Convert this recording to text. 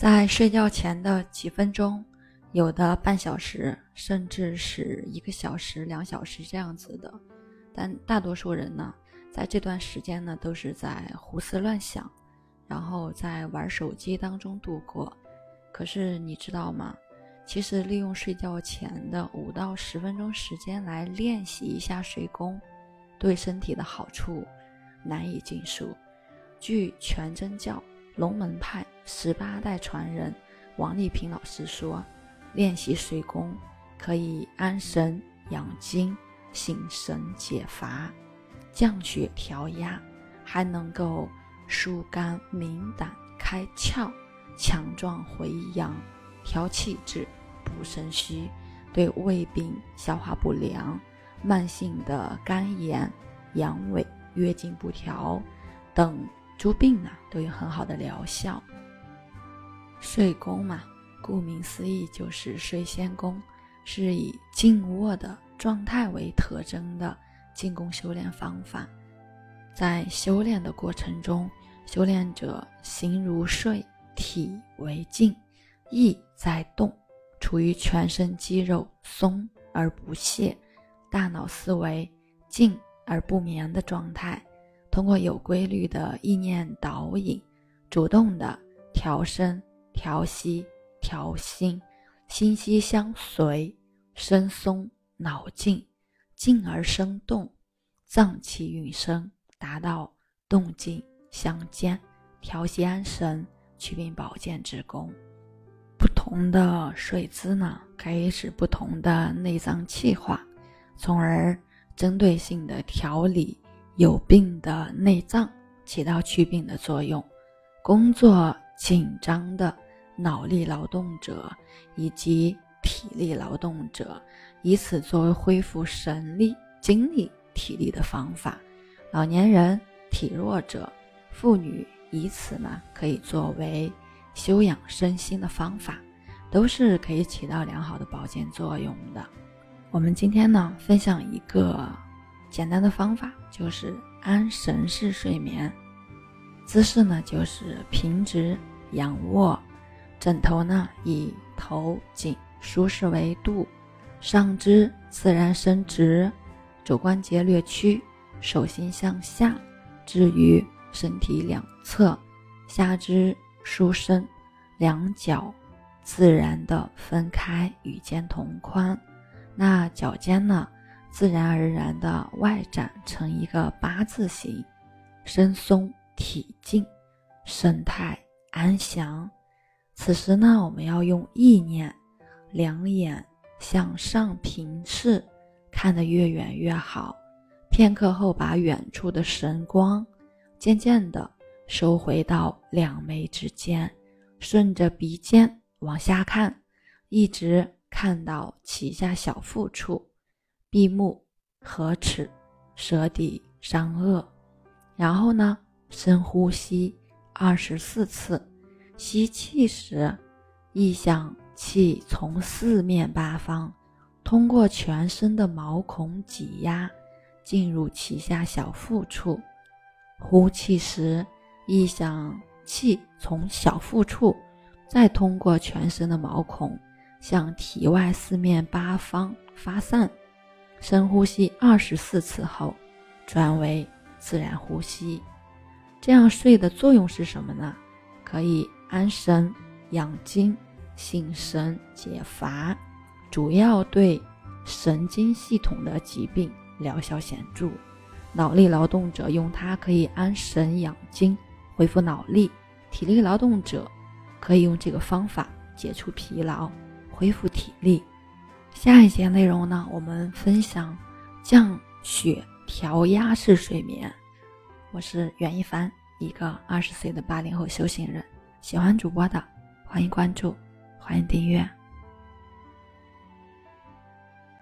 在睡觉前的几分钟，有的半小时，甚至是一个小时、两小时这样子的。但大多数人呢，在这段时间呢，都是在胡思乱想，然后在玩手机当中度过。可是你知道吗？其实利用睡觉前的五到十分钟时间来练习一下睡功，对身体的好处难以尽数。据全真教。龙门派十八代传人王立平老师说：“练习水功可以安神养精、醒神解乏、降血调压，还能够疏肝明胆、开窍、强壮回阳、调气滞、补肾虚，对胃病、消化不良、慢性的肝炎、阳痿、月经不调等。”诸病呢都有很好的疗效。睡功嘛，顾名思义就是睡仙功，是以静卧的状态为特征的静功修炼方法。在修炼的过程中，修炼者形如睡，体为静，意在动，处于全身肌肉松而不懈，大脑思维静而不眠的状态。通过有规律的意念导引，主动的调身、调息、调心，心息相随，身松脑静，静而生动，脏气运生，达到动静相间，调息安神、祛病保健之功。不同的睡姿呢，可以使不同的内脏气化，从而针对性的调理。有病的内脏起到祛病的作用，工作紧张的脑力劳动者以及体力劳动者，以此作为恢复神力、精力、体力的方法；老年人、体弱者、妇女以此呢，可以作为修养身心的方法，都是可以起到良好的保健作用的。我们今天呢，分享一个。简单的方法就是安神式睡眠，姿势呢就是平直仰卧，枕头呢以头颈舒适为度，上肢自然伸直，肘关节略屈，手心向下置于身体两侧，下肢舒伸，两脚自然的分开与肩同宽，那脚尖呢？自然而然的外展成一个八字形，身松体静，神态安详。此时呢，我们要用意念，两眼向上平视，看得越远越好。片刻后，把远处的神光渐渐地收回到两眉之间，顺着鼻尖往下看，一直看到脐下小腹处。闭目合齿，舌底上颚，然后呢，深呼吸二十四次。吸气时，意向气从四面八方通过全身的毛孔挤压，进入脐下小腹处。呼气时，意向气从小腹处再通过全身的毛孔向体外四面八方发散。深呼吸二十四次后，转为自然呼吸。这样睡的作用是什么呢？可以安神养精、醒神解乏，主要对神经系统的疾病疗效显著。脑力劳动者用它可以安神养精，恢复脑力；体力劳动者可以用这个方法解除疲劳，恢复体力。下一节内容呢，我们分享降血调压式睡眠。我是袁一凡，一个二十岁的八零后修行人。喜欢主播的，欢迎关注，欢迎订阅。